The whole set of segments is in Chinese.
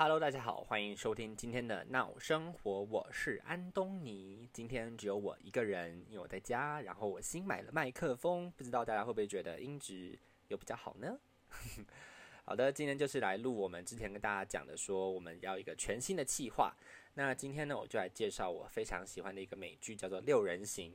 Hello，大家好，欢迎收听今天的闹生活，我是安东尼。今天只有我一个人，因为我在家，然后我新买了麦克风，不知道大家会不会觉得音质有比较好呢？好的，今天就是来录我们之前跟大家讲的，说我们要一个全新的企划。那今天呢，我就来介绍我非常喜欢的一个美剧，叫做《六人行》。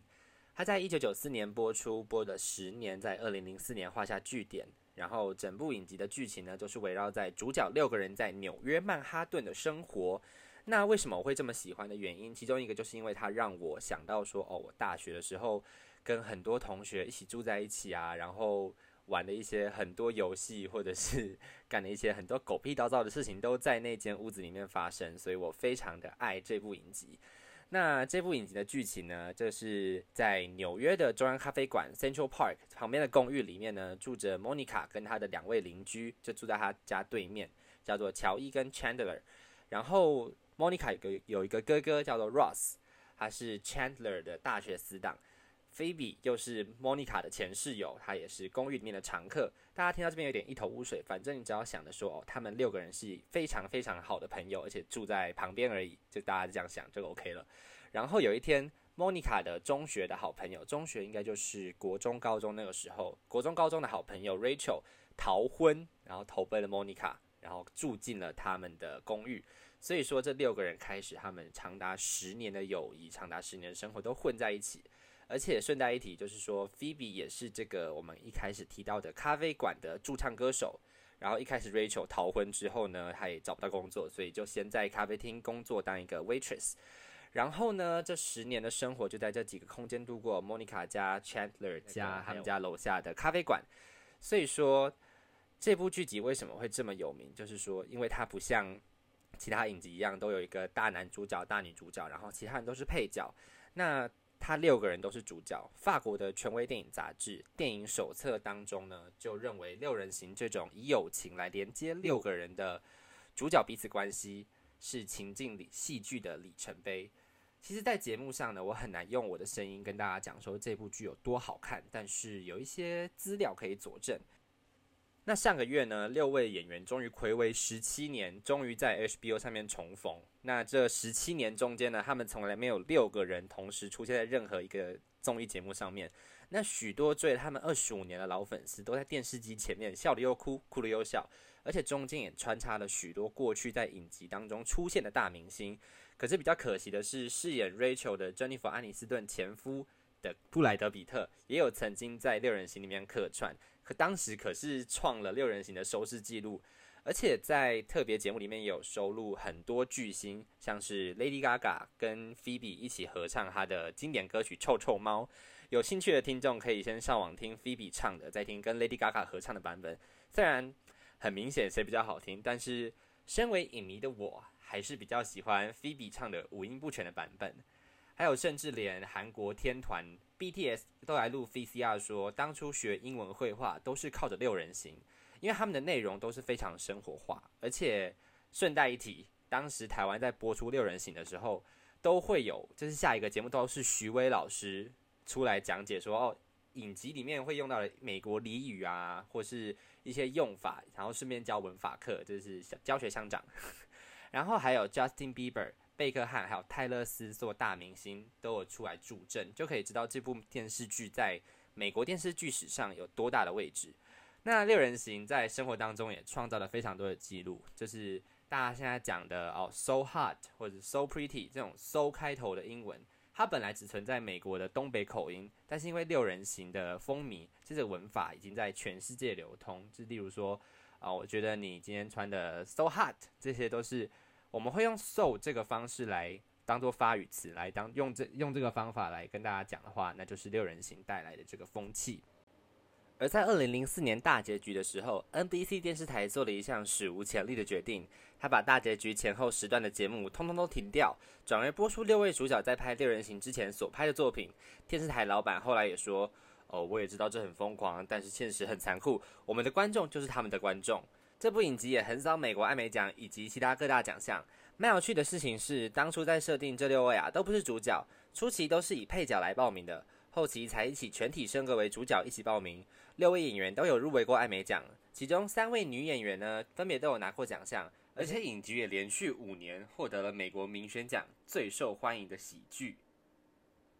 它在一九九四年播出，播了十年，在二零零四年画下句点。然后整部影集的剧情呢，就是围绕在主角六个人在纽约曼哈顿的生活。那为什么我会这么喜欢的原因，其中一个就是因为它让我想到说，哦，我大学的时候跟很多同学一起住在一起啊，然后玩的一些很多游戏，或者是干的一些很多狗屁叨叨的事情，都在那间屋子里面发生，所以我非常的爱这部影集。那这部影集的剧情呢？就是在纽约的中央咖啡馆 Central Park 旁边的公寓里面呢，住着 Monica 跟她的两位邻居，就住在她家对面，叫做乔伊跟 Chandler。然后 Monica 有个有一个哥哥叫做 Ross，他是 Chandler 的大学死党。Phoebe 又是莫妮卡的前室友，她也是公寓里面的常客。大家听到这边有点一头雾水，反正你只要想着说，哦，他们六个人是非常非常好的朋友，而且住在旁边而已，就大家这样想就 OK 了。然后有一天莫妮卡的中学的好朋友，中学应该就是国中、高中那个时候，国中、高中的好朋友 Rachel 逃婚，然后投奔了莫妮卡然后住进了他们的公寓。所以说，这六个人开始他们长达十年的友谊，长达十年的生活都混在一起。而且顺带一提，就是说，Phoebe 也是这个我们一开始提到的咖啡馆的驻唱歌手。然后一开始 Rachel 逃婚之后呢，他也找不到工作，所以就先在咖啡厅工作当一个 waitress。然后呢，这十年的生活就在这几个空间度过：Monica 家、Chandler 家、他们家楼下的咖啡馆。所以说，这部剧集为什么会这么有名？就是说，因为它不像其他影集一样，都有一个大男主角、大女主角，然后其他人都是配角。那他六个人都是主角。法国的权威电影杂志《电影手册》当中呢，就认为六人行这种以友情来连接六个人的主角彼此关系，是情境里戏剧的里程碑。其实，在节目上呢，我很难用我的声音跟大家讲说这部剧有多好看，但是有一些资料可以佐证。那上个月呢，六位演员终于暌违十七年，终于在 HBO 上面重逢。那这十七年中间呢，他们从来没有六个人同时出现在任何一个综艺节目上面。那许多追他们二十五年的老粉丝，都在电视机前面笑得又哭，哭了又笑，而且中间也穿插了许多过去在影集当中出现的大明星。可是比较可惜的是，饰演 Rachel 的 Jennifer 安妮斯顿前夫的布莱德·比特，也有曾经在六人行里面客串。可当时可是创了六人行的收视记录，而且在特别节目里面也有收录很多巨星，像是 Lady Gaga 跟 Phoebe 一起合唱她的经典歌曲《臭臭猫》。有兴趣的听众可以先上网听 Phoebe 唱的，再听跟 Lady Gaga 合唱的版本。虽然很明显谁比较好听，但是身为影迷的我还是比较喜欢 Phoebe 唱的五音不全的版本。还有，甚至连韩国天团 BTS 都来录 VCR，说当初学英文绘画都是靠着六人行，因为他们的内容都是非常生活化。而且顺带一提，当时台湾在播出六人行的时候，都会有就是下一个节目都是徐威老师出来讲解说，哦，影集里面会用到的美国俚语啊，或是一些用法，然后顺便教文法课，就是教学相长。然后还有 Justin Bieber。贝克汉还有泰勒斯做大明星都有出来助阵，就可以知道这部电视剧在美国电视剧史上有多大的位置。那六人行在生活当中也创造了非常多的记录，就是大家现在讲的哦，so hot 或者 so pretty 这种 so 开头的英文，它本来只存在美国的东北口音，但是因为六人行的风靡，这个文法已经在全世界流通。就例如说啊，我觉得你今天穿的 so hot，这些都是。我们会用 so 这个方式来当做发语词，来当用这用这个方法来跟大家讲的话，那就是六人行带来的这个风气。而在二零零四年大结局的时候，NBC 电视台做了一项史无前例的决定，他把大结局前后时段的节目通通都停掉，转而播出六位主角在拍六人行之前所拍的作品。电视台老板后来也说：“哦，我也知道这很疯狂，但是现实很残酷，我们的观众就是他们的观众。”这部影集也横扫美国艾美奖以及其他各大奖项。蛮有趣的事情是，当初在设定这六位啊，都不是主角，初期都是以配角来报名的，后期才一起全体升格为主角一起报名。六位演员都有入围过艾美奖，其中三位女演员呢，分别都有拿过奖项，而且影集也连续五年获得了美国民选奖最受欢迎的喜剧。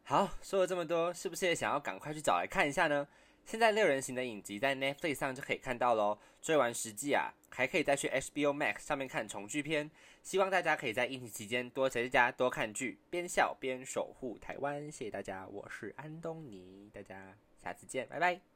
好，说了这么多，是不是也想要赶快去找来看一下呢？现在六人行的影集在 Netflix 上就可以看到喽。追完十季啊，还可以再去 HBO Max 上面看重聚片。希望大家可以在疫情期间多宅在家多看剧，边笑边守护台湾。谢谢大家，我是安东尼，大家下次见，拜拜。